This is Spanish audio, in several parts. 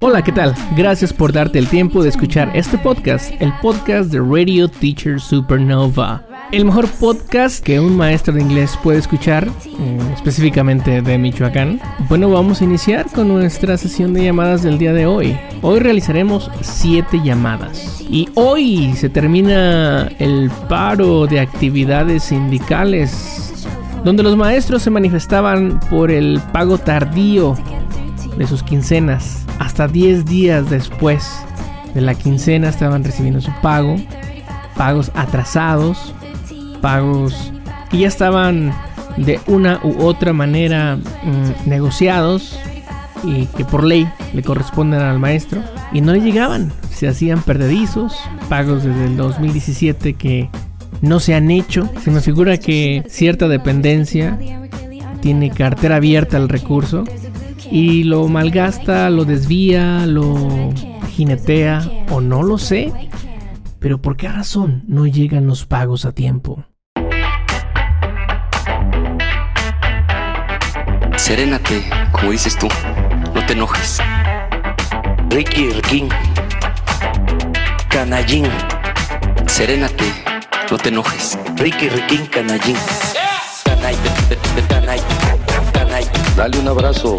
Hola, ¿qué tal? Gracias por darte el tiempo de escuchar este podcast, el podcast de Radio Teacher Supernova. El mejor podcast que un maestro de inglés puede escuchar, mm, específicamente de Michoacán. Bueno, vamos a iniciar con nuestra sesión de llamadas del día de hoy. Hoy realizaremos 7 llamadas. Y hoy se termina el paro de actividades sindicales, donde los maestros se manifestaban por el pago tardío de sus quincenas. Hasta 10 días después de la quincena estaban recibiendo su pago, pagos atrasados, pagos que ya estaban de una u otra manera mm, negociados y que por ley le corresponden al maestro. Y no le llegaban, se hacían perdedizos, pagos desde el 2017 que no se han hecho, se me figura que cierta dependencia tiene cartera abierta al recurso y lo malgasta, lo desvía, lo jinetea o no lo sé. Pero ¿por qué razón no llegan los pagos a tiempo? Serénate, como dices tú, no te enojes. Ricky Riquín, Canallín, Serénate, no te enojes. Ricky Riquín, Canallín. Canay, canay, canay, Dale un abrazo,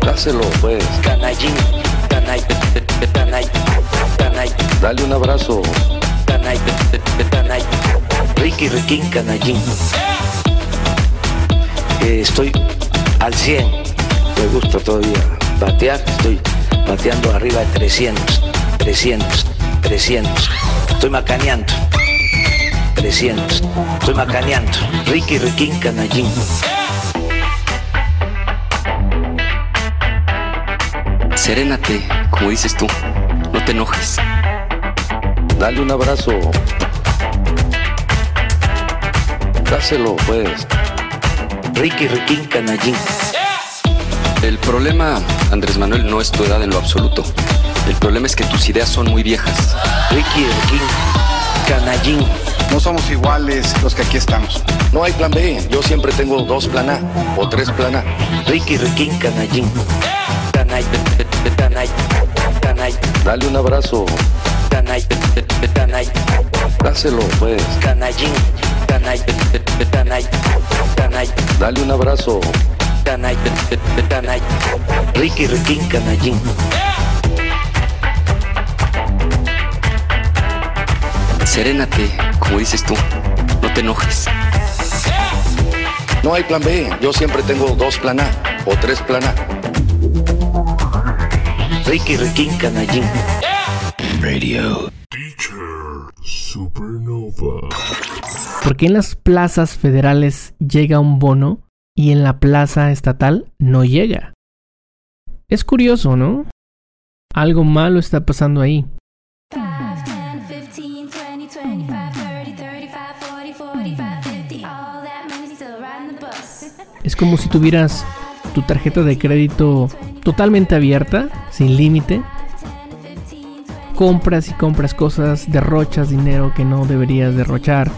dáselo pues. canallín, canay, canay, canay, Dale un abrazo, canay, canay. Ricky Riquín, Canallín. Eh, estoy al 100. Me gusta todavía batear. Estoy bateando arriba de 300, 300, 300. Estoy macaneando. 300. Estoy macaneando. Ricky Riquín, Canallín. Serénate, como dices tú, no te enojes. dale un abrazo. Dáselo pues. Ricky Riquín, Canallín. El problema, Andrés Manuel, no es tu edad en lo absoluto. El problema es que tus ideas son muy viejas. Ricky Riquín, Canallín. No somos iguales los que aquí estamos. No hay plan B, yo siempre tengo dos plan A o tres plan A. Ricky Riquín, Canallín. Dale un abrazo, dáselo pues. Dale un abrazo. Ricky Riquín, Canallín. Serénate, como dices tú, no te enojes. no hay plan B, yo siempre tengo dos plan A o tres plan A. Ricky Riquín, Canallín. ¿Por qué en las plazas federales llega un bono y en la plaza estatal no llega? Es curioso, ¿no? Algo malo está pasando ahí. 10, 15, 20, 25, 30, 35, 40, 45, 50. All that money still riding the bus. Es como si tuvieras tu tarjeta de crédito totalmente abierta, sin límite. Compras y compras cosas, derrochas dinero que no deberías derrochar.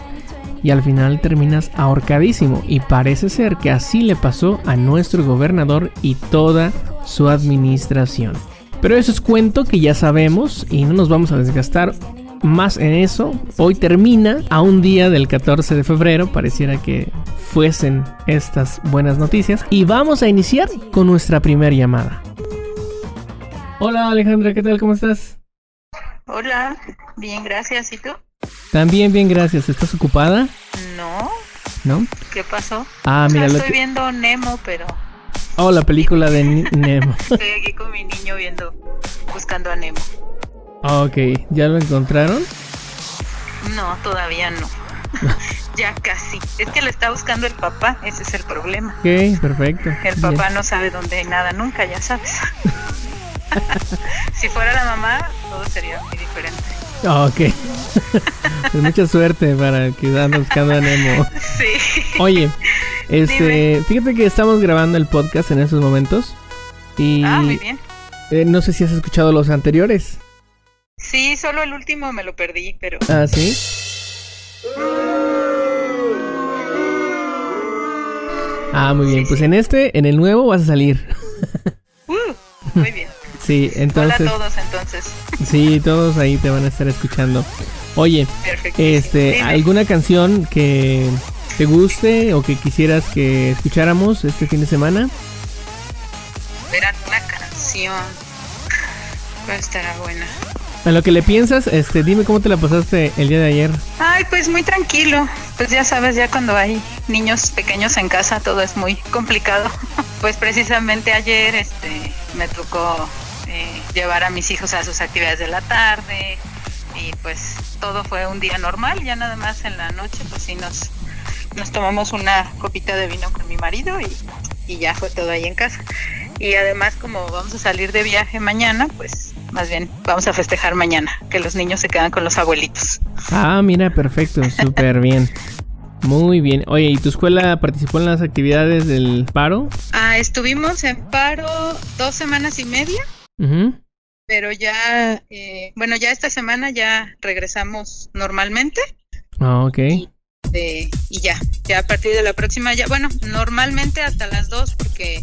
Y al final terminas ahorcadísimo. Y parece ser que así le pasó a nuestro gobernador y toda su administración. Pero eso es cuento que ya sabemos y no nos vamos a desgastar más en eso. Hoy termina a un día del 14 de febrero. Pareciera que fuesen estas buenas noticias. Y vamos a iniciar con nuestra primera llamada. Hola Alejandra, ¿qué tal? ¿Cómo estás? Hola, bien, gracias. ¿Y tú? También bien, gracias. ¿Estás ocupada? No, ¿No? ¿qué pasó? Ah, O sea, mira, lo estoy que... viendo Nemo, pero Oh, la película de Nemo. estoy aquí con mi niño viendo, buscando a Nemo. Ok, ¿ya lo encontraron? No, todavía no. ya casi. Es que lo está buscando el papá, ese es el problema. Ok, perfecto. El papá no sabe dónde hay nada nunca, ya sabes. si fuera la mamá, todo sería muy diferente. Ah, Ok. Pues mucha suerte para el que anda buscando a Nemo. Sí. Oye, este, Dime. fíjate que estamos grabando el podcast en estos momentos. Y Ah, muy bien. eh, no sé si has escuchado los anteriores. Sí, solo el último me lo perdí, pero Ah, sí. Ah, muy bien. Pues en este, en el nuevo vas a salir. Muy bien. Sí, entonces, Hola a todos entonces. sí, todos ahí te van a estar escuchando. Oye, este, Dime. ¿alguna canción que te guste o que quisieras que escucháramos este fin de semana? Verán una canción. ¿Cuál estará buena? A lo que le piensas, este, dime cómo te la pasaste el día de ayer. Ay, pues muy tranquilo. Pues ya sabes, ya cuando hay niños pequeños en casa todo es muy complicado. Pues precisamente ayer este me tocó eh, llevar a mis hijos a sus actividades de la tarde y pues todo fue un día normal. Ya nada más en la noche pues sí nos, nos tomamos una copita de vino con mi marido y, y ya fue todo ahí en casa. Y además como vamos a salir de viaje mañana, pues más bien vamos a festejar mañana, que los niños se quedan con los abuelitos. Ah, mira, perfecto, súper bien. Muy bien. Oye, ¿y tu escuela participó en las actividades del paro? Ah, estuvimos en paro dos semanas y media, Ujú. pero ya, eh, bueno, ya esta semana ya regresamos normalmente Ah, ok. eh, y ya, ya a partir de la próxima, ya, bueno, normalmente hasta las dos porque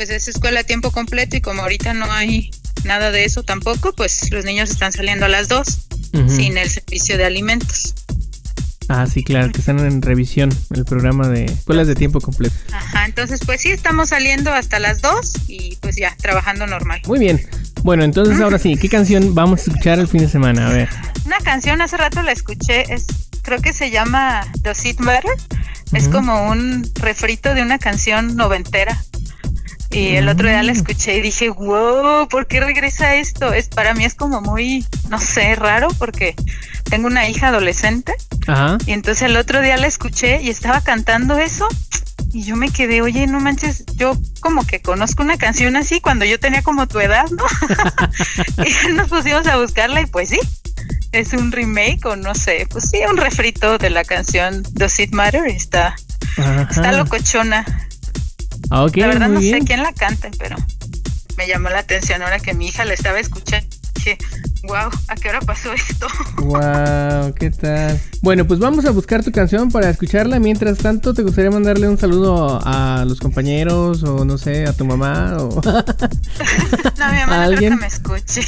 pues es escuela a tiempo completo y como ahorita no hay nada de eso tampoco, pues los niños están saliendo a las dos sin el servicio de alimentos. Ah, sí, claro, que están en revisión el programa de escuelas de tiempo completo. Ajá, entonces pues sí, estamos saliendo hasta las dos y pues ya, trabajando normal. Muy bien. Bueno, entonces ahora sí, ¿qué canción vamos a escuchar el fin de semana? A ver. Una canción hace rato la escuché, es creo que se llama Does It Matter. Es como un refrito de una canción noventera. Y el otro día la escuché y dije, wow, ¿por qué regresa esto? Es para mí es como muy, no sé, raro porque tengo una hija adolescente Ajá. y entonces el otro día la escuché y estaba cantando eso y yo me quedé, oye, no manches, yo como que conozco una canción así cuando yo tenía como tu edad, ¿no? y nos pusimos a buscarla y pues sí, es un remake o no sé, pues sí, un refrito de la canción Does It Matter, está, está locochona. La verdad no bien. sé quién la cante, pero me llamó la atención ahora que mi hija la estaba escuchando. Dije, wow, ¿a qué hora pasó esto? Wow, ¿qué tal? Bueno, pues vamos a buscar tu canción para escucharla. Mientras tanto, ¿te gustaría mandarle un saludo a los compañeros o no sé, a tu mamá o No, mi mamá no que me escuche.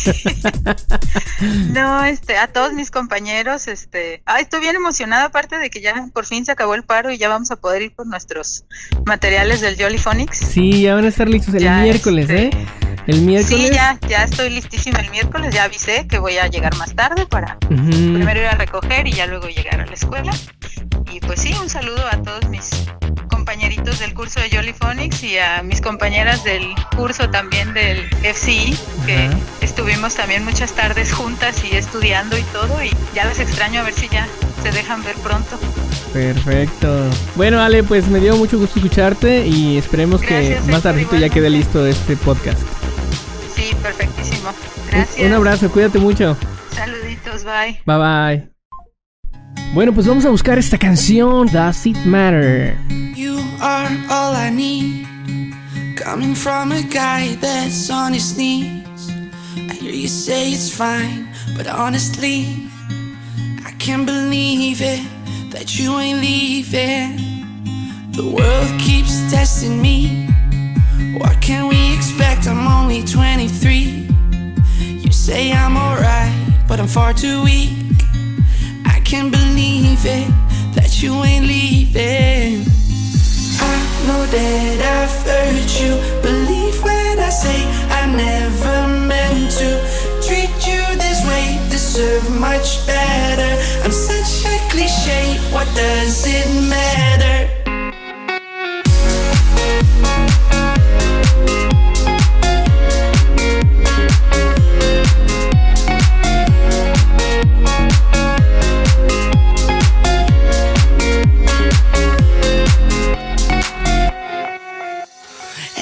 no, este, a todos mis compañeros, este, ay, estoy bien emocionada aparte de que ya por fin se acabó el paro y ya vamos a poder ir por nuestros materiales del Jolly Phonics. Sí, ya van a estar listos el Ya, miércoles, este, ¿eh? El miércoles. Sí, ya, ya estoy listísima el miércoles, ya avisé que voy a llegar más tarde para primero ir a recoger y ya luego llegar a la escuela. Y pues sí, un saludo a todos mis compañeritos del curso de Jolly Phonics y a mis compañeras del curso también del FCI, que Ajá. estuvimos también muchas tardes juntas y estudiando y todo, y ya las extraño a ver si ya se dejan ver pronto. Perfecto. Bueno, Ale, pues me dio mucho gusto escucharte y esperemos que más tardito ya quede listo este podcast. Sí, perfectísimo. Un- Gracias. Un abrazo, cuídate mucho. Saluditos, bye. Bye bye. Bueno, pues vamos a buscar esta canción, Does It Matter? You are all I need. Coming from a guy that's on his knees. I hear you say it's fine, but honestly, I can't believe it that you ain't leaving. The world keeps testing me. What can we expect? I'm only 23. You say I'm alright, but I'm far too weak. I can't believe it that you ain't leaving. I know that I've hurt you. Believe when I say I never meant to treat you this way. Deserve much better. I'm such a cliche. What does it matter?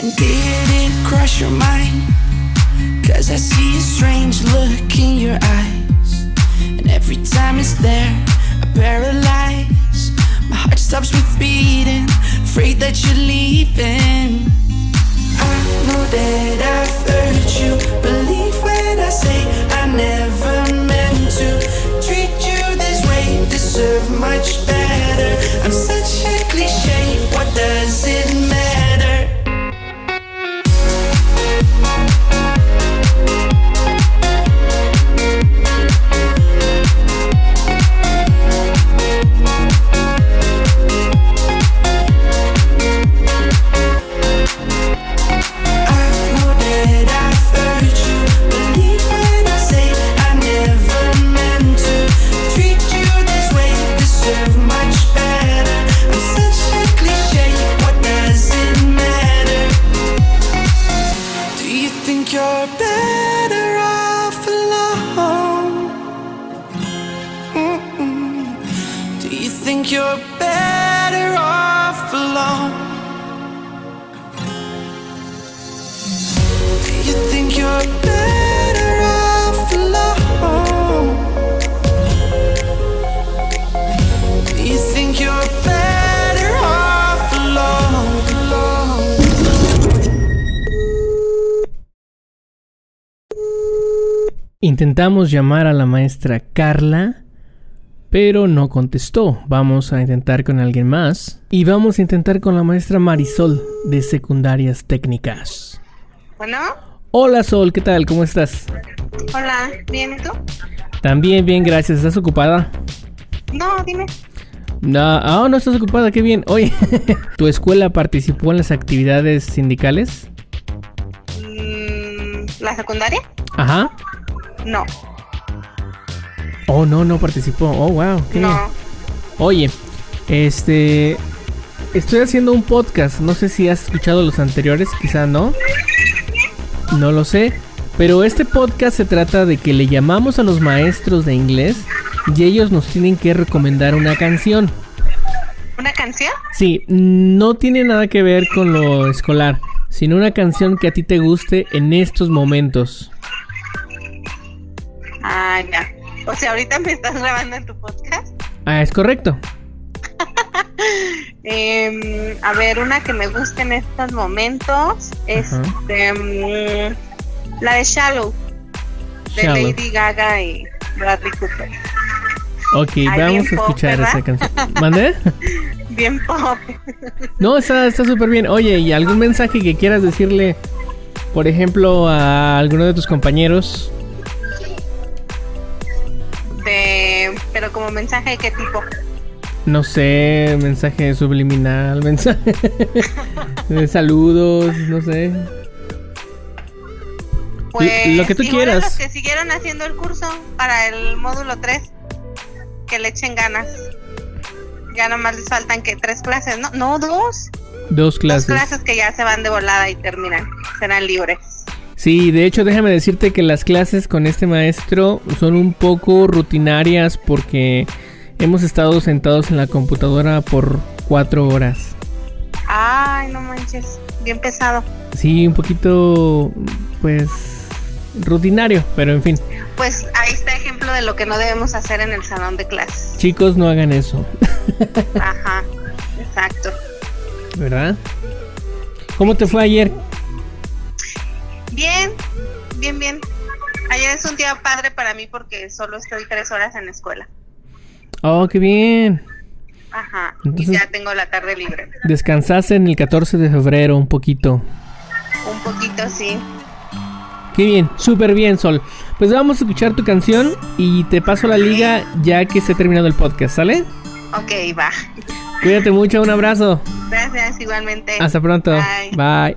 And did it cross your mind? Cause I see a strange look in your eyes. And every time it's there, I paralyze. My heart stops with beating, afraid that you're leaving. I know that I've hurt you. Believe when I say I never meant to treat you this way. Deserve much better. I'm such a cliche. What does it matter? Intentamos llamar a la maestra Carla, pero no contestó. Vamos a intentar con alguien más. Y vamos a intentar con la maestra Marisol de Secundarias Técnicas. Bueno, Hola Sol, ¿qué tal? ¿Cómo estás? hola, ¿bien y tú? También bien, gracias. ¿Estás ocupada? No, dime. No, ah, no estás ocupada, qué bien. Oye, ¿tu escuela participó en las actividades sindicales? Mm, ¿La secundaria? Ajá. No, Oh, no, no participó. Oh, wow, qué bien. no. Oye, este. Estoy haciendo un podcast. No sé si has escuchado los anteriores, quizá no. No lo sé. Pero este podcast se trata de que le llamamos a los maestros de inglés y ellos nos tienen que recomendar una canción. ¿Una canción? Sí, no tiene nada que ver con lo escolar, sino una canción que a ti te guste en estos momentos. Ah, ya. O sea, ahorita me estás grabando en tu podcast. Ah, es correcto. Em, a ver, una que me guste en estos momentos. Este, mm, la de Shallow. De Shallow. Lady Gaga y Bradley Cooper. Ok, Ay, vamos a escuchar esa canción. ¿Mande? Bien pop. No, está está súper bien. Oye, ¿y algún mensaje que quieras decirle, por ejemplo, a alguno de tus compañeros? De, pero como mensaje de qué tipo. No sé, mensaje subliminal, mensaje de saludos, no sé. Pues lo que tú quieras. los que siguieron haciendo el curso para el módulo 3, que le echen ganas. Ya nomás les faltan que tres clases, ¿no? No, dos. Dos clases. Dos clases que ya se van de volada y terminan. Serán libres. Sí, de hecho déjame decirte que las clases con este maestro son un poco rutinarias porque hemos estado sentados en la computadora por cuatro horas. Ay, no manches. Bien pesado. Sí, un poquito, pues, rutinario, pero en fin. Pues ahí está ejemplo de lo que no debemos hacer en el salón de clases. Chicos, no hagan eso, Ajá, exacto. ¿verdad? ¿Cómo te fue ayer? Bien, bien. Ayer es un día padre para mí porque solo estoy tres horas en la escuela. Oh, qué bien. Ajá. Entonces- y ya tengo la tarde libre. Descansaste en el 14 de febrero un poquito. Un poquito, sí. Qué bien, súper bien, Sol. Pues vamos a escuchar tu canción y te paso la liga ya que se ha terminado el podcast, ¿sale? Ok, va. Cuídate mucho, un abrazo. Gracias, igualmente. Hasta pronto. Bye. Bye.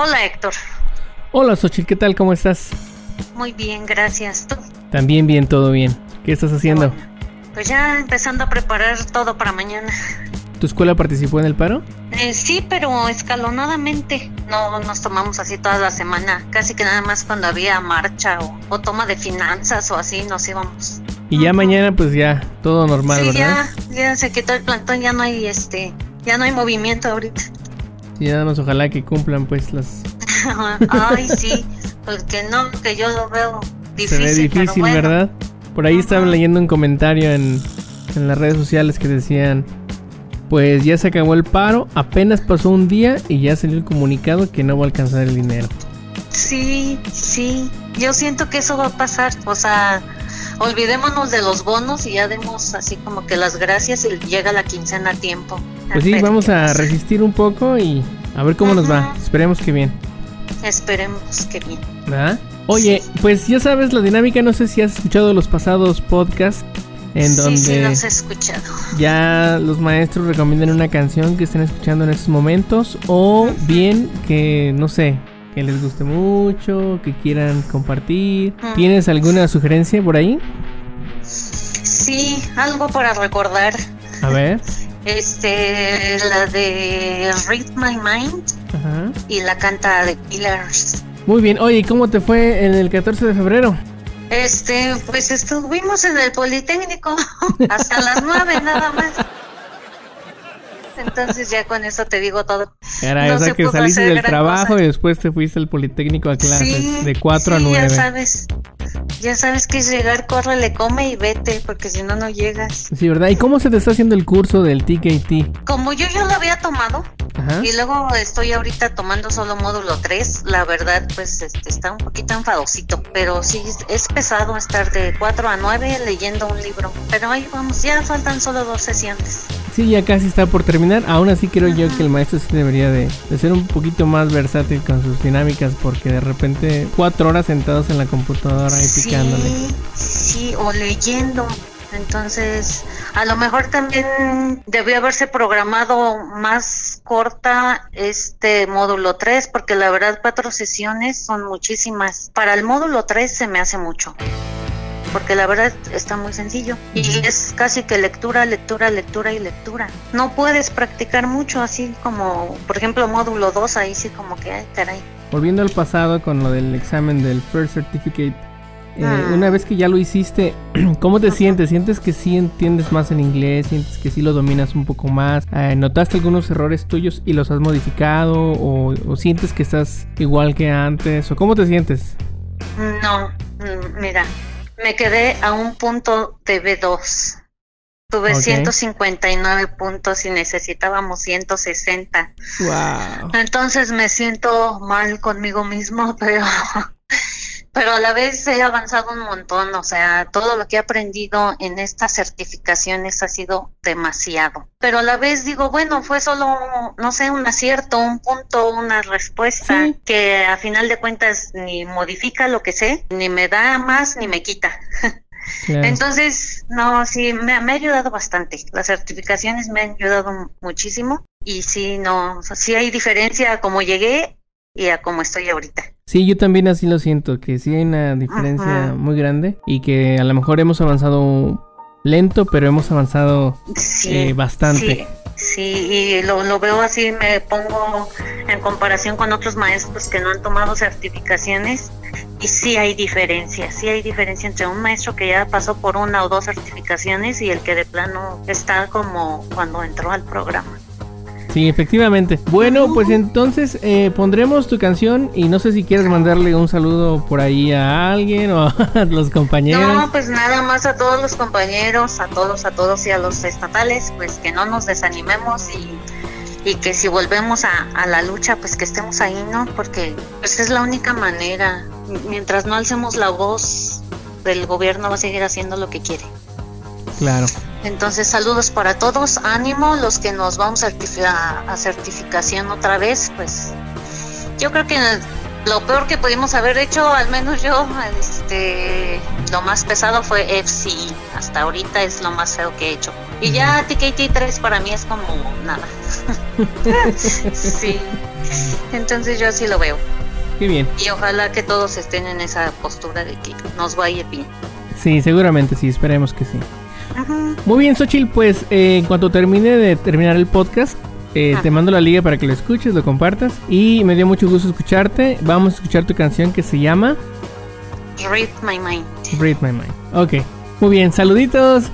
Hola Héctor, Hola Xochitl, ¿qué tal? ¿Cómo estás? muy bien, gracias. ¿Tú? También bien, todo bien. ¿Qué estás haciendo? Pues ya empezando a preparar todo para mañana. ¿Tu escuela participó en el paro? Eh, sí, pero escalonadamente. No nos tomamos así toda la semana. Casi que nada más cuando había marcha o, o toma de finanzas o así nos íbamos. Y ya mañana pues ya, todo normal, sí, ¿verdad? ya, ya se quitó el plantón, ya no hay este, ya no hay movimiento ahorita. Sí, nada más ojalá que cumplan pues las... Ay, sí, pues que no, que yo lo veo difícil. Se ve difícil, bueno. ¿verdad? Por ahí estaba leyendo un comentario en, en las redes sociales que decían, pues ya se acabó el paro, apenas pasó un día y ya salió el comunicado que no va a alcanzar el dinero. Sí, sí, yo siento que eso va a pasar, o sea, olvidémonos de los bonos y ya demos así como que las gracias y llega la quincena a tiempo. Pues sí, vamos a resistir un poco y a ver cómo nos va. Esperemos que bien. Esperemos que bien. ¿Verdad? Oye, pues ya sabes la dinámica, no sé si has escuchado los pasados podcasts en sí, donde sí, los he escuchado. ya los maestros recomiendan una canción que estén escuchando en estos momentos o bien que, no sé, que les guste mucho, que quieran compartir. ¿Tienes alguna sugerencia por ahí? Sí, algo para recordar. A ver. Este, la de Read My Mind Ajá. y la canta de Killers. Muy bien, oye, ¿y ¿cómo te fue en el 14 de febrero? Este, pues estuvimos en el Politécnico hasta las nueve nada más. Entonces ya con eso te digo todo. Caray, No se que saliste del trabajo cosa. y después te fuiste al Politécnico a clases Sí, de 4 a sí, 9. Ya sabes, ya sabes que es llegar, córrele, come y vete, porque si no, no llegas. Sí, ¿verdad? ¿Y cómo se te está haciendo el curso del TKT? Como yo ya lo había tomado, Ajá. y luego estoy ahorita tomando solo módulo 3, la verdad, pues este, está un poquito enfadosito, pero sí, es- es pesado estar de 4 a 9 leyendo un libro. Pero ahí vamos, ya faltan solo dos sesiones. Sí, ya casi está por terminar. Aún así creo yo que el maestro sí debería de, de ser un poquito más versátil con sus dinámicas porque de repente cuatro horas sentados en la computadora ahí Sí, sí, o leyendo. Entonces, a lo mejor también debió haberse programado más corta este módulo 3, porque la verdad cuatro sesiones son muchísimas. Para el módulo 3 se me hace mucho, porque la verdad está muy sencillo. Y es casi que lectura, lectura, lectura y lectura. No puedes practicar mucho, así como, por ejemplo, módulo 2, ahí sí como que, ay, caray. Volviendo al pasado con lo del examen del First Certificate. Eh, Ah. Una vez que ya lo hiciste, ¿cómo te sientes? ¿Sientes que sí entiendes más el inglés? ¿Sientes que sí lo dominas un poco más? Eh, ¿Notaste algunos errores tuyos y los has modificado? ¿O, o sientes que estás igual que antes? ¿O cómo te sientes? No, mm, mira, me quedé a un punto de B2. Tuve Ok. 159 puntos y necesitábamos 160. ¡Wow! Entonces me siento mal conmigo mismo, pero, pero a la vez he avanzado un montón. O sea, todo lo que he aprendido en estas certificaciones ha sido demasiado. Pero a la vez digo, bueno, fue solo, no sé, un acierto, un punto, una respuesta Sí. que a final de cuentas ni modifica lo que sé, ni me da más, ni me quita. Claro. Entonces, no, sí, me, me ha ayudado bastante. Las certificaciones me han ayudado mu- muchísimo. Y sí, no, o sea, sí hay diferencia a cómo llegué y a cómo estoy ahorita. Sí, yo también así lo siento, que sí hay una diferencia Ajá. muy grande y que a lo mejor hemos avanzado lento, pero hemos avanzado Sí, eh, bastante. Sí, sí, y lo, lo veo así, me pongo en comparación con otros maestros que no han tomado certificaciones y sí hay diferencia, sí hay diferencia entre un maestro que ya pasó por una o dos certificaciones y el que de plano está como cuando entró al programa. Sí, efectivamente. Bueno, pues entonces eh, pondremos tu canción y no sé si quieres mandarle un saludo por ahí a alguien o a los compañeros. No, pues nada más a todos los compañeros, a todos, a todos y a los estatales, pues que no nos desanimemos y, y que si volvemos a, la lucha, pues que estemos ahí, ¿no? Porque pues es la única manera. Mientras no alcemos la voz, el gobierno va a seguir haciendo lo que quiere. Claro. Entonces, saludos para todos, ánimo, los que nos vamos a, certifi- a- a certificación otra vez, pues yo creo que lo peor que pudimos haber hecho, al menos yo, este, lo más pesado fue FC. Hasta ahorita es lo más feo que he hecho. Y ya TKT3 para mí es como nada. sí. Entonces yo así lo veo. Qué bien. Y ojalá que todos estén en esa postura de que nos vaya bien. Sí, seguramente sí, esperemos que sí. Ajá. Muy bien, Xochitl, pues eh, en cuanto termine de terminar el podcast, eh, te mando la liga para que lo escuches, lo compartas. Y me dio mucho gusto escucharte. Vamos a escuchar tu canción que se llama Read my mind. Read My Mind. Ok, muy bien, saluditos.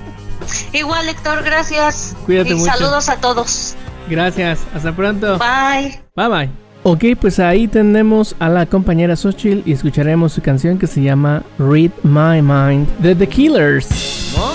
Igual, Héctor, gracias. Cuídate y mucho. saludos a todos. Gracias, hasta pronto. Bye. Bye bye. Ok, pues ahí tenemos a la compañera Xochitl y escucharemos su canción que se llama Read My Mind de The Killers. On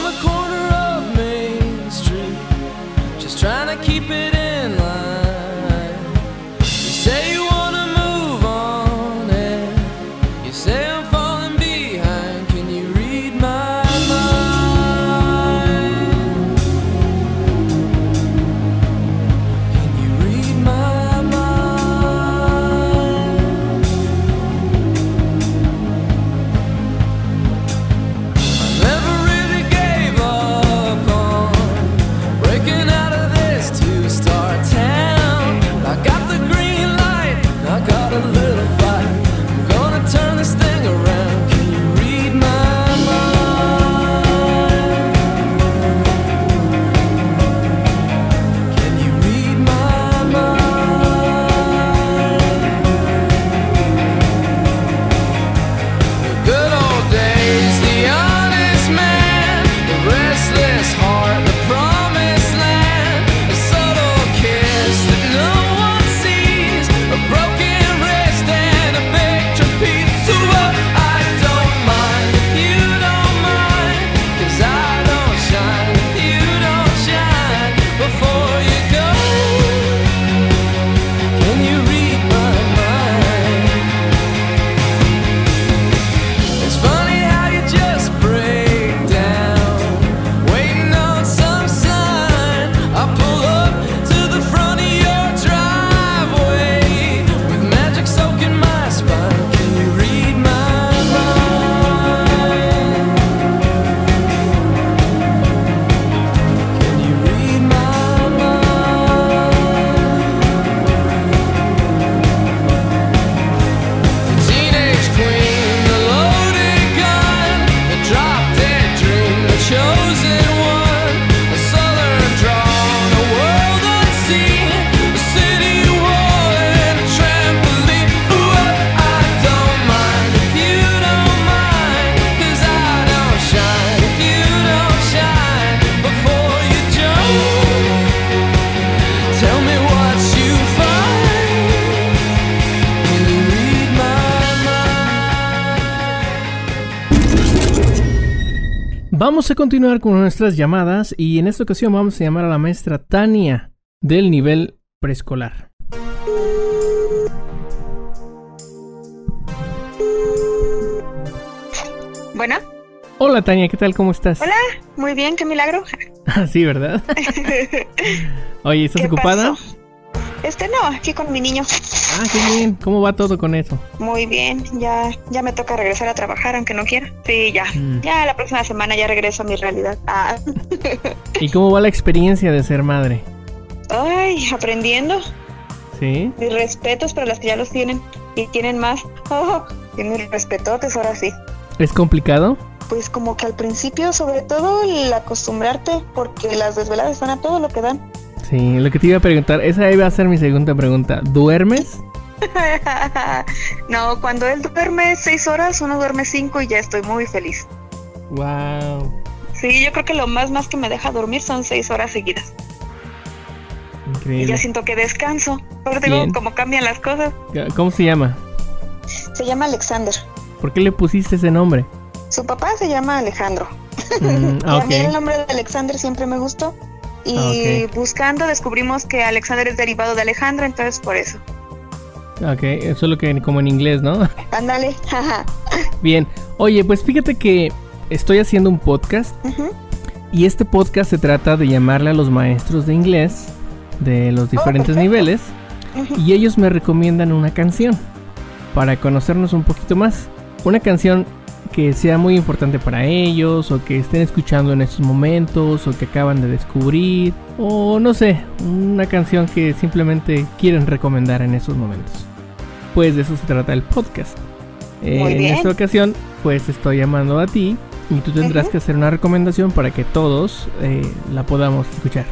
Vamos a continuar con nuestras llamadas y en esta ocasión vamos a llamar a la maestra Tania del nivel preescolar. Bueno, Hola Tania, ¿qué tal? ¿Cómo estás? hola, muy bien, qué milagro. Ah, sí, ¿verdad? Oye, ¿estás ¿Qué ocupada? pasó? Este no, aquí con mi niño. Ah, qué bien. ¿Cómo va todo con eso? Muy bien, ya ya me toca regresar a trabajar aunque no quiera. Sí, ya. Mm. Ya la próxima semana ya regreso a mi realidad. Ah. ¿Y cómo va la experiencia de ser madre? Ay, aprendiendo. ¿Sí? Mis respetos para las que ya los tienen y tienen más. Oh, y mis respetotes ahora sí. ¿Es complicado? Pues como que al principio, sobre todo el acostumbrarte, porque las desveladas están a todo lo que dan. Sí, lo que te iba a preguntar, esa iba a ser mi segunda pregunta. ¿Duermes? no, cuando él duerme seis horas, uno duerme cinco y ya estoy muy feliz. Wow. Sí, yo creo que lo más más que me deja dormir son seis horas seguidas. Y ya Increíble. siento que descanso. Pero digo, como cambian las cosas. ¿Cómo se llama? Se llama Alexander. ¿Por qué le pusiste ese nombre? Su papá se llama Alejandro. Mm, y a mí el nombre de Alexander siempre me gustó. Y Ah, buscando descubrimos que Alexander es derivado de Alejandro, entonces por eso. Ok, eso es lo que como en inglés, ¿no? Ándale. Bien. Oye, pues fíjate que estoy haciendo un podcast Ujú. y este podcast se trata de llamarle a los maestros de inglés de los diferentes niveles y ellos me recomiendan una canción. para conocernos un poquito más. Una canción que sea muy importante para ellos o que estén escuchando en estos momentos o que acaban de descubrir o no sé, una canción que simplemente quieren recomendar en estos momentos. Pues de eso se trata el podcast. Eh, en esta ocasión pues estoy llamando a ti y tú tendrás que hacer una recomendación para que todos eh, la podamos escuchar.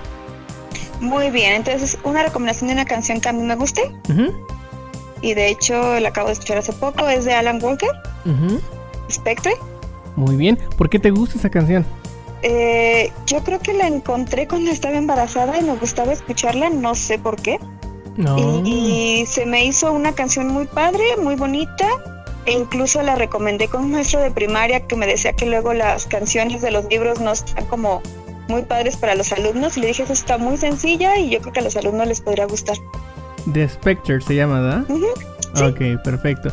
Muy bien, entonces una recomendación de una canción que a mí me guste y de hecho la acabo de escuchar hace poco, es de Alan Walker. Spectre. Muy bien. ¿Por qué te gusta esa canción? Eh, yo creo que la encontré cuando estaba embarazada y me gustaba escucharla, no sé por qué. No. Y, y se me hizo una canción muy padre, muy bonita. E incluso la recomendé con un maestro de primaria que me decía que luego las canciones de los libros no están como muy padres para los alumnos. Y le dije, eso está muy sencilla y yo creo que a los alumnos les podría gustar. The Spectre se llama, ¿verdad? Ujú, Ok, perfecto.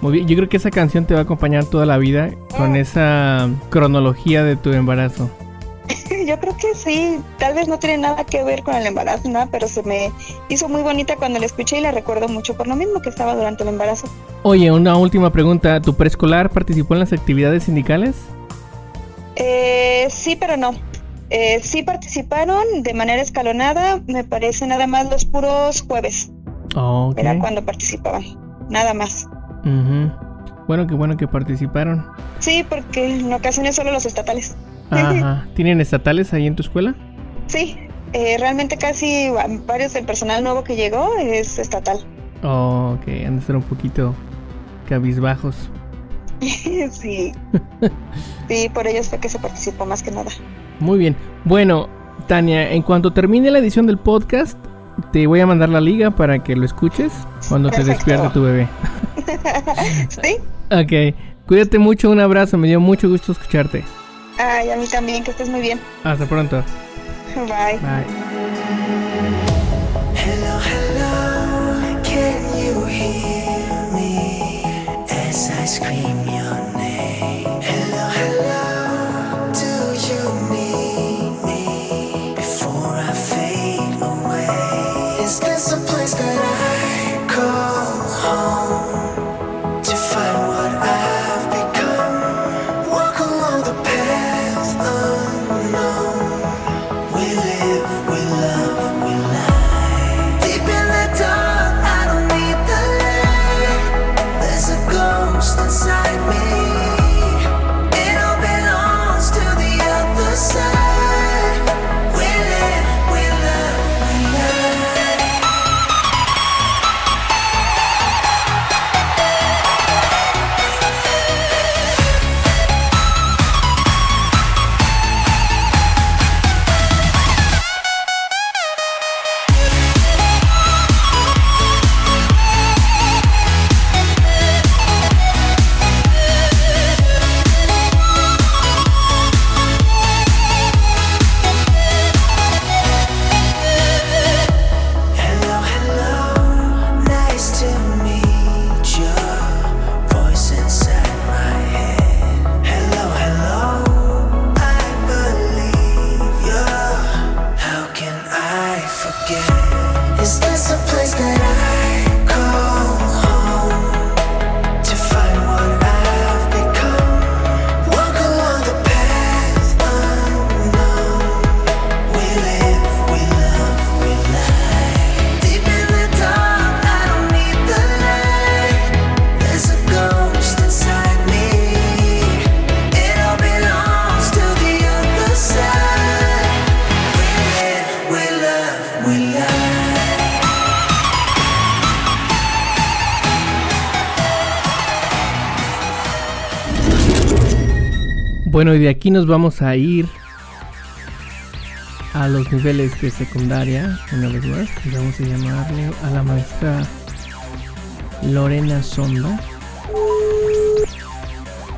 Muy bien, yo creo que esa canción te va a acompañar toda la vida con Ah. esa cronología de tu embarazo. Yo creo que sí, tal vez no tiene nada que ver con el embarazo, nada, pero se me hizo muy bonita cuando la escuché y la recuerdo mucho por lo mismo que estaba durante el embarazo. Oye, una última pregunta. ¿Tu preescolar participó en las actividades sindicales? Eh, sí, pero no. Eh, sí participaron de manera escalonada, me parece nada más los puros jueves, Oh, ok. era cuando participaban, nada más. Bueno, qué bueno que participaron. Sí, porque en ocasiones solo los estatales. Ajá. ¿Tienen estatales ahí en tu escuela? Sí, eh, realmente casi va- varios del personal nuevo que llegó es estatal. Oh, ok. Han de estar un poquito cabizbajos. sí. sí, por ellos fue que se participó más que nada. Muy bien. Bueno, Tania, en cuanto termine la edición del podcast, te voy a mandar la liga para que lo escuches cuando te despierte tu bebé. sí, Ok. Cuídate mucho, un abrazo, me dio mucho gusto escucharte. ay, a mí también, que estés muy bien. Hasta pronto. Bye. Bye. Hello, hello, can you hear me as I scream Bueno, y de aquí nos vamos a ir a los niveles de secundaria, una vez más. Y vamos a llamarle a la maestra Lorena Sonda.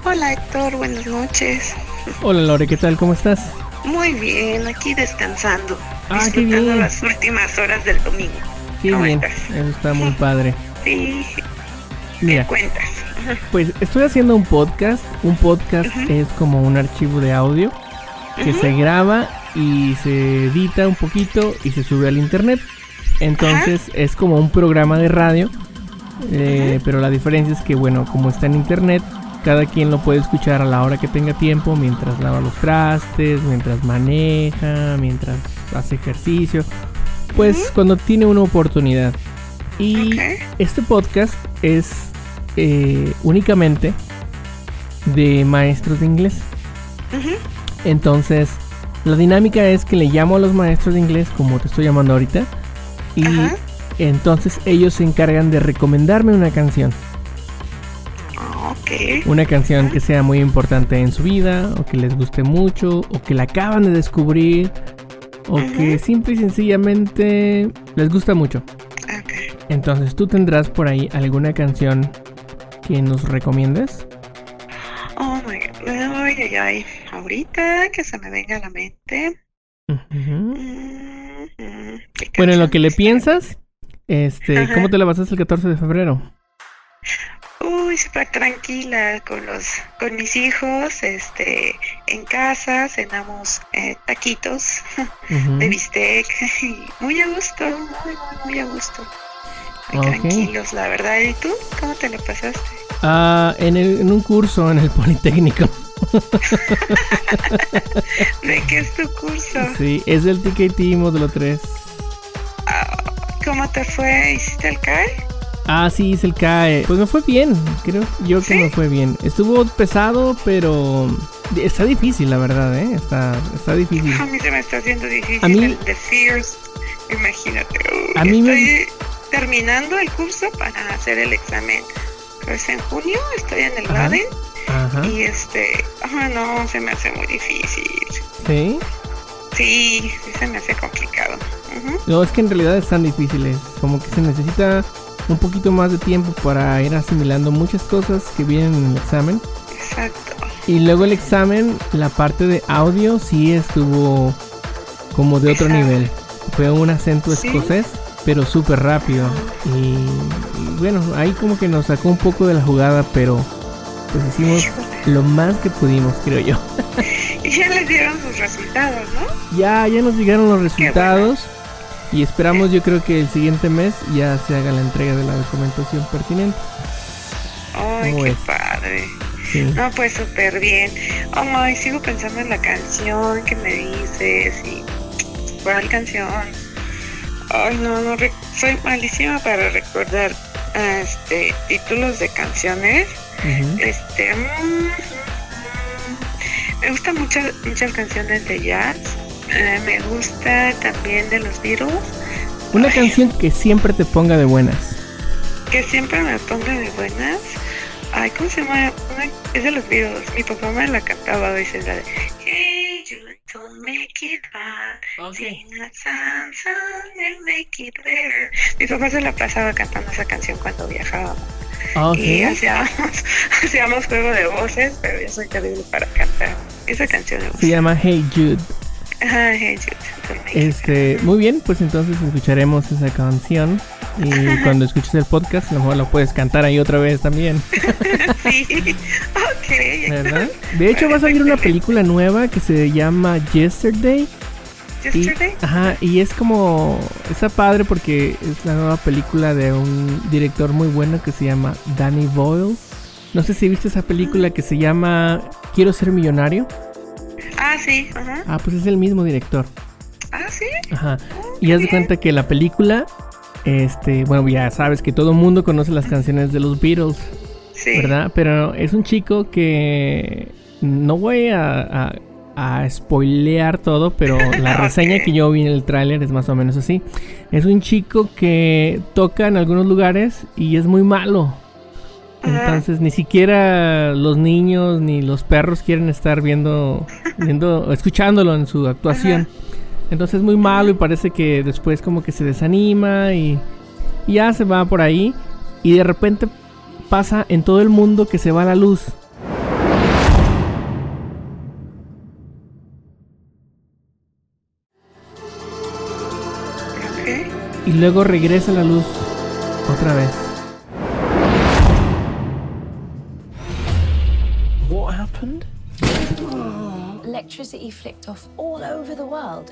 Hola Héctor, buenas noches. Hola Lore, ¿qué tal? ¿Cómo estás? Muy bien, aquí descansando, Ah, qué disfrutando bien. las últimas horas del domingo. Qué ¿Cómo bien, estás? eso está muy padre. Sí, Mira, cuentas. Pues estoy haciendo un podcast. Un podcast es como un archivo de audio que se graba y se edita un poquito y se sube al internet. Entonces es como un programa de radio, eh, pero la diferencia es que, bueno, como está en internet, cada quien lo puede escuchar a la hora que tenga tiempo, mientras lava los trastes, mientras maneja, mientras hace ejercicio, pues cuando tiene una oportunidad. Y este podcast es eh, únicamente de maestros de inglés. Entonces, la dinámica es que le llamo a los maestros de inglés, como te estoy llamando ahorita, y entonces ellos se encargan de recomendarme una canción. Ok. Una canción que sea muy importante en su vida, o que les guste mucho, o que la acaban de descubrir, o que simple y sencillamente les gusta mucho. Entonces, ¿tú tendrás por ahí alguna canción que nos recomiendes? Oh my god. Ay, ay, ay. Ahorita que se me venga a la mente. Bueno, en lo que le piensas, este, Ajá. ¿cómo te la pasaste el 14 de febrero? Uy, súper tranquila con los, con mis hijos, este, en casa cenamos eh, taquitos de bistec y muy a gusto, muy, muy, muy a gusto. Muy tranquilos, la verdad. ¿Y tú? ¿Cómo te lo pasaste? Ah, en, el- en un curso en el Politécnico. ¿De qué es tu curso? Sí, es el TKT módulo 3. ¿Cómo te fue? ¿Hiciste el CAE? Ah, sí, es el CAE. Pues me fue bien, creo yo que me fue bien. Estuvo pesado, pero está difícil, la verdad, ¿eh? Está, está difícil. A mí se me está haciendo difícil A mí- el de Fears. Imagínate. A mí me estoy terminando el curso para hacer el examen. Pues en junio estoy en el Ajá. Baden Ajá. y este, ah no, se me hace muy difícil. Sí. Sí, sí se me hace complicado. Ujú. No, es que en realidad están difíciles. Como que se necesita un poquito más de tiempo para ir asimilando muchas cosas que vienen en el examen. Exacto. Y luego el examen, la parte de audio sí estuvo como de otro nivel. Fue un acento Sí. escocés, pero súper rápido. Y, y bueno, ahí como que nos sacó un poco de la jugada, pero pues hicimos lo más que pudimos, creo yo. Y ya les dieron sus resultados, ¿no? Ya, ya nos llegaron los resultados. Y esperamos, yo creo que el siguiente mes ya se haga la entrega de la documentación pertinente. Ay, ¿Cómo qué padre. Sí. No, pues súper bien. Ay, sigo pensando en la canción que me dices y cuál canción. Ay, no, no, soy malísima para recordar este títulos de canciones. Este, mm, mm, me gustan muchas muchas canciones de jazz. Eh, me gusta también de los Beatles. Una canción que siempre te ponga de buenas. que siempre me ponga de buenas. Ay, ¿cómo se llama? Una- es de los Beatles. Mi papá me la cantaba a veces la de don't make it bad. Sing a song, song and make it better. Mi papá se la pasaba cantando esa canción cuando viajábamos. Ah, Y hacíamos, hacíamos juego de voces, pero yo soy terrible para cantar. Esa canción. Se llama Hey Jude. Este, muy bien, pues entonces escucharemos esa canción. Y cuando escuches el podcast, a lo mejor lo puedes cantar ahí otra vez también. Sí, ok. ¿Verdad? De hecho, va a salir una película nueva que se llama Yesterday. Y, Yesterday. ajá, y es como. Está padre porque es la nueva película de un director muy bueno que se llama Danny Boyle. No sé si viste esa película que se llama Quiero ser millonario. Ah, sí, ajá. Ah, pues es el mismo director. Ah, sí. Ajá. Y haz de cuenta que la película, este, bueno, ya sabes que todo el mundo conoce las canciones de los Beatles, Sí. ¿verdad? Pero es un chico que no voy a, a, a spoilear todo, pero la reseña que yo vi en el tráiler es más o menos así. Es un chico que toca en algunos lugares y es muy malo. Entonces ni siquiera los niños ni los perros quieren estar viendo, viendo, escuchándolo en su actuación. Entonces es muy malo y parece que después como que se desanima y, y ya se va por ahí y de repente pasa en todo el mundo que se va la luz. Y luego regresa la luz otra vez. Electricity flicked off all over the world.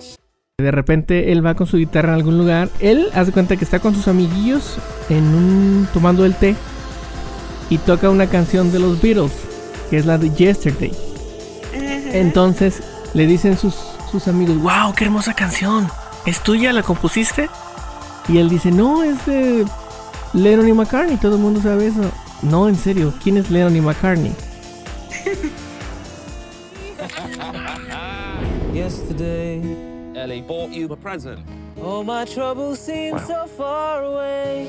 De repente él va con su guitarra en algún lugar. Él hace cuenta que está con sus amiguillos en un tomando el té y toca una canción de los Beatles, que es la de Yesterday. Entonces le dicen sus, sus amigos, wow, qué hermosa canción. ¿Es tuya? ¿La compusiste? Y él dice, no, es de Lennon y McCartney. Todo el mundo sabe eso. No, en serio, ¿quién es Lennon y McCartney? Yesterday, Ellie bought you a present. All my troubles seem so far away.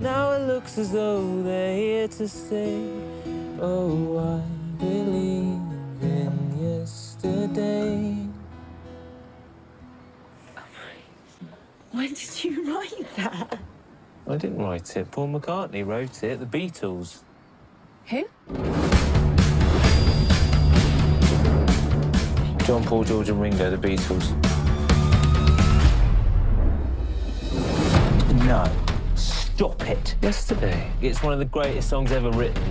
Now it looks as though they're here to stay. Oh, I believe in yesterday. When did you write that? I didn't write it. Paul McCartney wrote it. The Beatles. Who? John Paul, George, and Ringo, the Beatles. No. Stop it. Yesterday. It's one of the greatest songs ever written.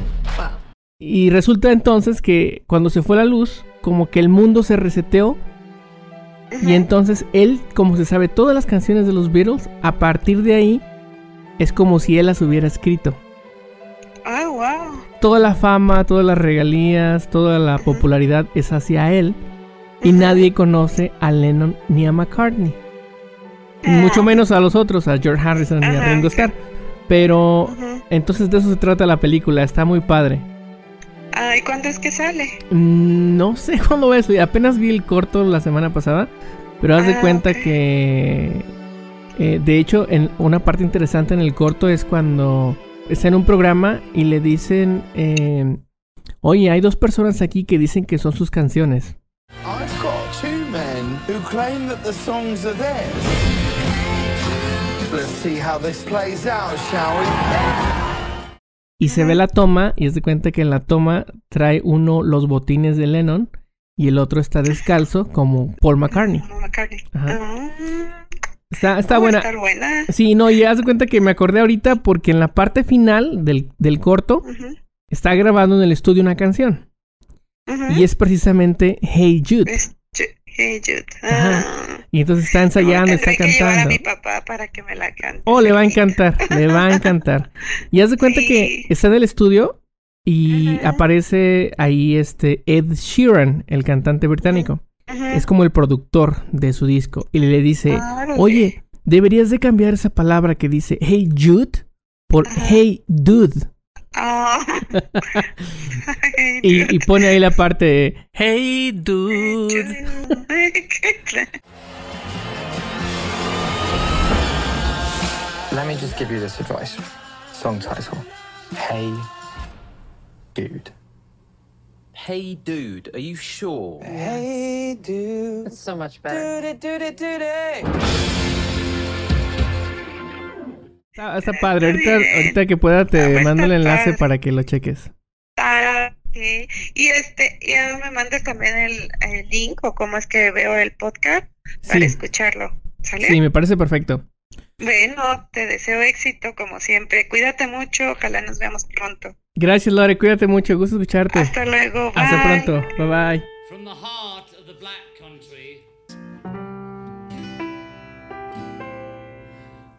Y resulta entonces que cuando se fue la luz, como que el mundo se reseteó. Y entonces él, como se sabe todas las canciones de los Beatles, a partir de ahí es como si él las hubiera escrito. Ah, wow. Toda la fama, todas las regalías, toda la popularidad es hacia él. Y nadie conoce a Lennon ni a McCartney. Mucho menos a los otros, a George Harrison y a Ringo Starr. Pero entonces de eso se trata la película, está muy padre. Ay, ¿cuándo es que sale? Mm, No sé cuándo va eso. Apenas vi el corto la semana pasada. Pero haz de Ah, cuenta que. eh, de hecho, en una parte interesante en el corto es cuando está en un programa y le dicen. eh, Oye, hay dos personas aquí que dicen que son sus canciones. Who claim that the songs are theirs. Let's see how this plays out, shall we? Y se ve la toma y es de cuenta que en la toma trae uno los botines de Lennon y el otro está descalzo como Paul McCartney. McCartney. Ajá. Ah, Está, está buena. estar buena. Sí, no, y haz de cuenta que me acordé ahorita porque en la parte final del, del corto está grabando en el estudio una canción. Y es precisamente Hey Jude. Es Hey Jude. Ajá. Ah, Y entonces está ensayando, está llevar a cantando. mi papá para que me la cante. Oh, le va a encantar, le va a encantar. Y haz de cuenta que está en el estudio y aparece ahí este Ed Sheeran, el cantante británico. Es como el productor de su disco. Y le dice, oye, deberías de cambiar esa palabra que dice Hey Jude por Hey Dude. Ah. Y, y pone ahí la parte de Hey Dude. Let me just give you this advice. Song title. Hey, dude. Hey, dude, are you sure? Hey, dude. It's so much better. Dude, dude, dude. Está, está padre. Ahorita, ahorita que pueda te mando el enlace para que lo cheques. Ah, ok. Y este, ya me mandas también el, el link o cómo es que veo el podcast para Sí. escucharlo. ¿Sale? Sí, me parece perfecto. Bueno, te deseo éxito como siempre. Cuídate mucho, ojalá nos veamos pronto. Gracias, Lore. Cuídate mucho. Gusto escucharte. Hasta luego. Hasta pronto. Bye bye.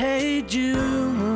Hey June.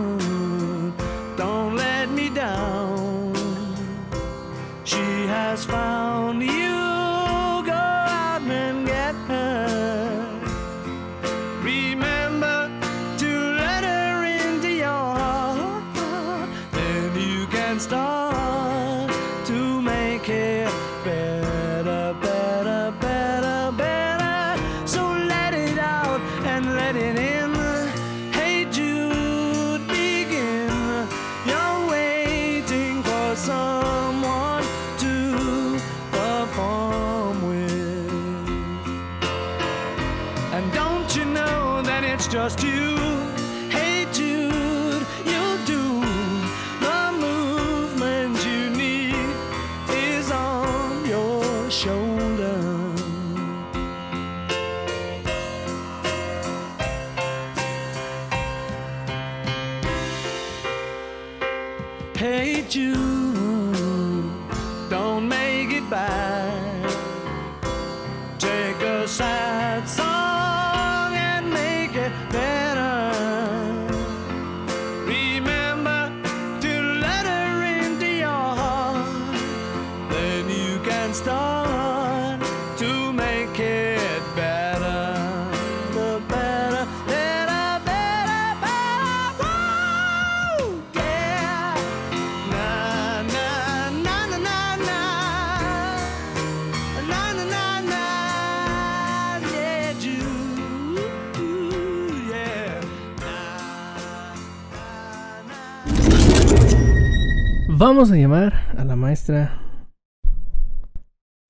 Vamos a llamar a la maestra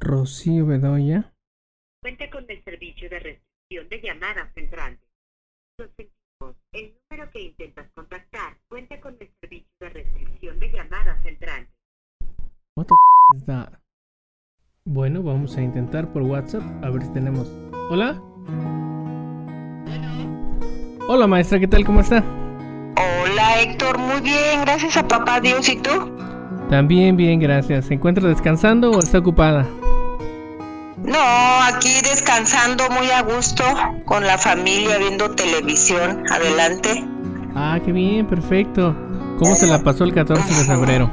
Rocío Bedoya. Cuenta con el servicio de recepción de llamadas entrantes. Lo sentimos. El número que intentas contactar cuenta con el servicio de restricción de llamadas entrantes. What the f- is that? Bueno, vamos a intentar por WhatsApp a ver si tenemos. Hola. Hola maestra, ¿qué tal? ¿Cómo está? Hola Héctor, muy bien, gracias a papá Dios y tú. También bien, gracias. ¿Se encuentra descansando o está ocupada? No, aquí descansando muy a gusto con la familia viendo televisión. Adelante. Ah, qué bien, perfecto. ¿Cómo se la pasó el 14 de febrero?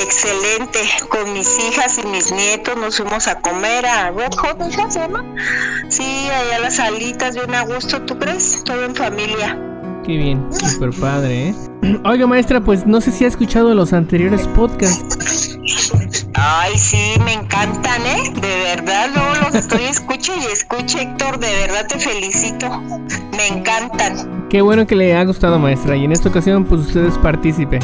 Excelente. Con mis hijas y mis nietos nos fuimos a comer a Red Hot, hija, se llama. Sí, allá las salitas, bien a gusto, ¿tú crees? Todo en familia. Qué bien, super padre, ¿eh? Oiga maestra, pues no sé si ha escuchado los anteriores podcasts. Ay, sí, me encantan, ¿eh? De verdad, no los estoy escuche y escuche, Héctor, de verdad te felicito. Me encantan. Qué bueno que le ha gustado maestra y en esta ocasión pues usted es partícipe.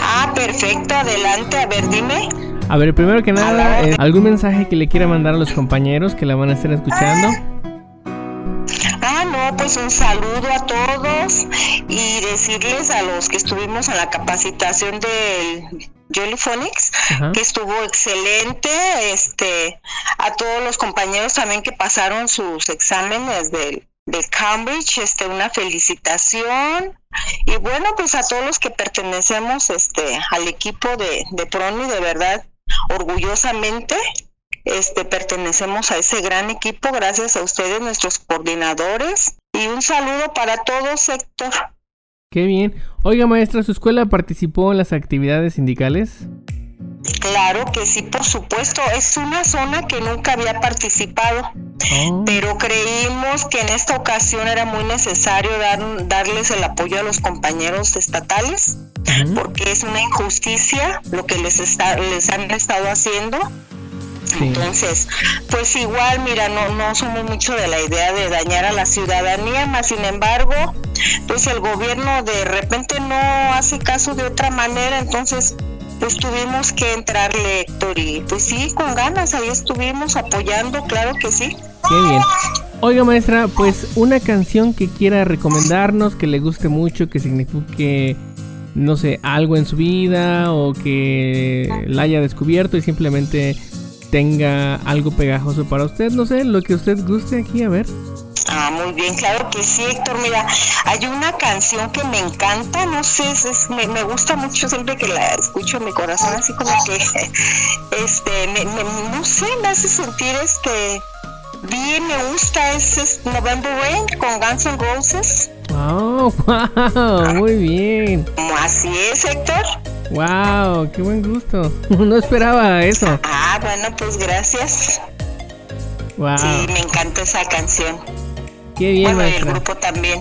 Ah, perfecto, adelante, a ver, dime. A ver, primero que nada, eh, ¿algún mensaje que le quiera mandar a los compañeros que la van a estar escuchando? Ah, pues un saludo a todos y decirles a los que estuvimos en la capacitación del Jollyphonics Ajá. que estuvo excelente, este, a todos los compañeros también que pasaron sus exámenes del de Cambridge, este, una felicitación. Y bueno, pues a todos los que pertenecemos, este, al equipo de, de Proni, de verdad, orgullosamente, este, pertenecemos a ese gran equipo, gracias a ustedes, nuestros coordinadores, y un saludo para todos, Héctor. Qué bien. Oiga maestra, ¿su escuela participó en las actividades sindicales? Claro que sí, por supuesto, es una zona que nunca había participado, Oh, pero creímos que en esta ocasión era muy necesario dar, darles el apoyo a los compañeros estatales, porque es una injusticia lo que les, está, les han estado haciendo. Entonces, pues igual, mira, no, no somos mucho de la idea de dañar a la ciudadanía, más sin embargo, pues el gobierno de repente no hace caso de otra manera, entonces pues tuvimos que entrarle, Héctor, y pues sí, con ganas, ahí estuvimos apoyando, claro que sí. Qué bien. Oiga maestra, pues una canción que quiera recomendarnos, que le guste mucho, que signifique, no sé, algo en su vida o que la haya descubierto y simplemente tenga algo pegajoso para usted, no sé, lo que usted guste aquí, a ver. Ah, muy bien, claro que sí, Héctor. Mira, hay una canción que me encanta, no sé, es- es- me, me gusta mucho siempre que la escucho en mi corazón, así como que, este, me, me- no sé, me hace sentir, este, bien, me gusta, es, es November Rain con Guns N' Roses. Oh, wow, muy bien. Así es, Héctor. Wow, qué buen gusto. No esperaba eso. Ah, bueno, pues gracias. Wow, Sí, me encanta esa canción. qué bien bueno, y el grupo también.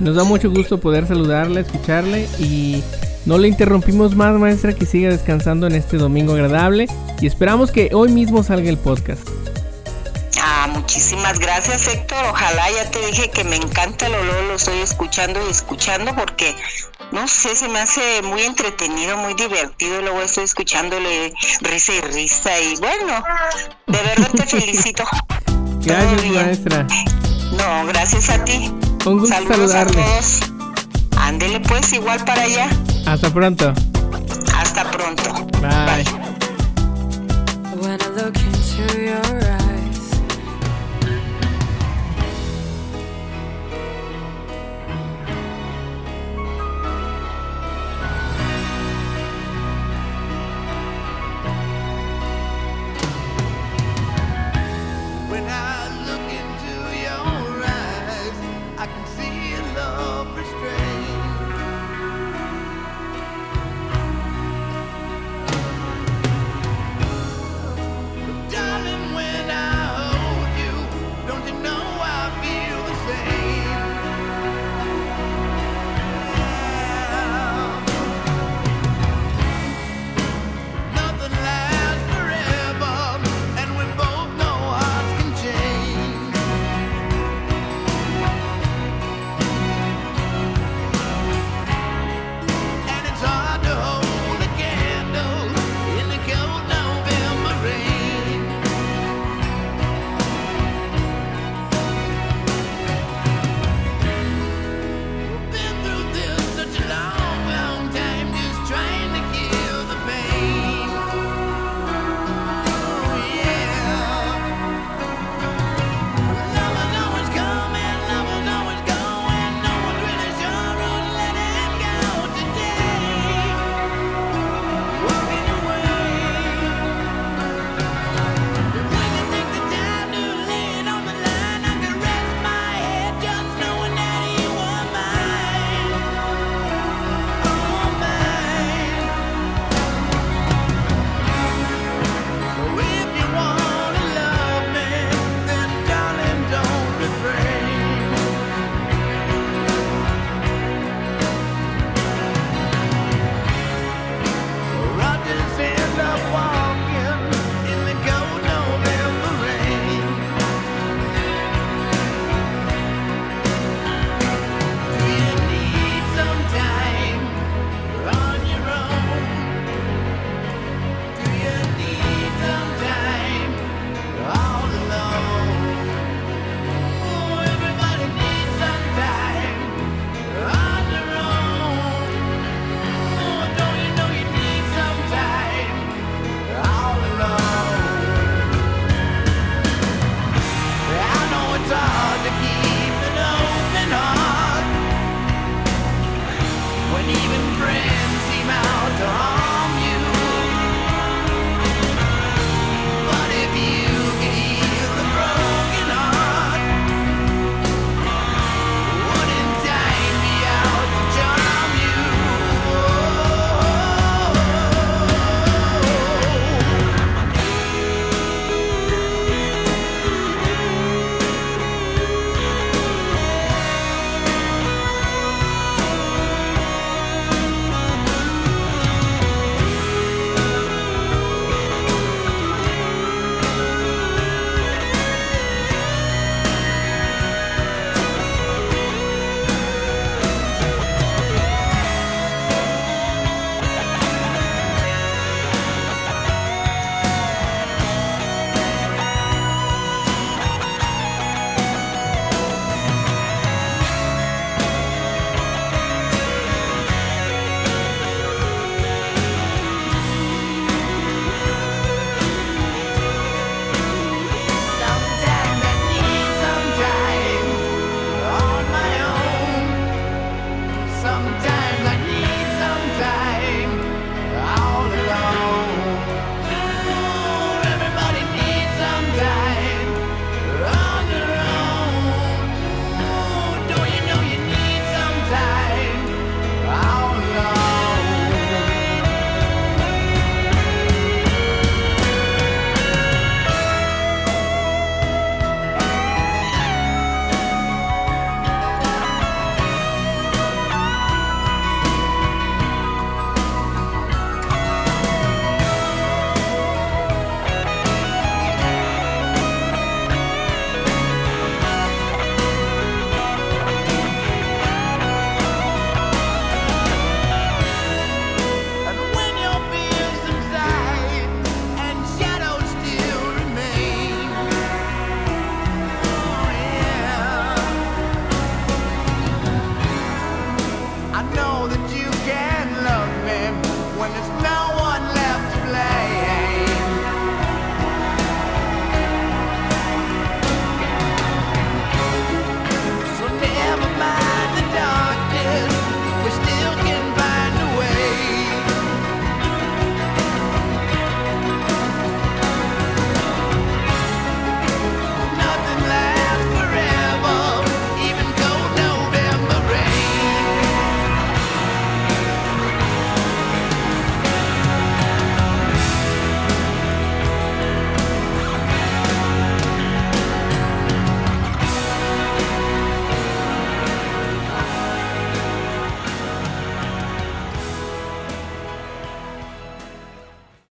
Nos da mucho gusto poder saludarle, escucharle y No le interrumpimos más, maestra, que siga descansando en este domingo agradable y esperamos que hoy mismo salga el podcast. Ah, muchísimas gracias Héctor. Ojalá ya te dije que me encanta el olor, lo estoy escuchando y escuchando porque no sé, se me hace muy entretenido, muy divertido. y Luego estoy escuchándole risa y risa y bueno, de verdad te felicito. Gracias, maestra. No, gracias a ti. Un gusto Saludos saludarle. a todos. Ándele pues igual para allá. Hasta pronto. Hasta pronto. Bye. When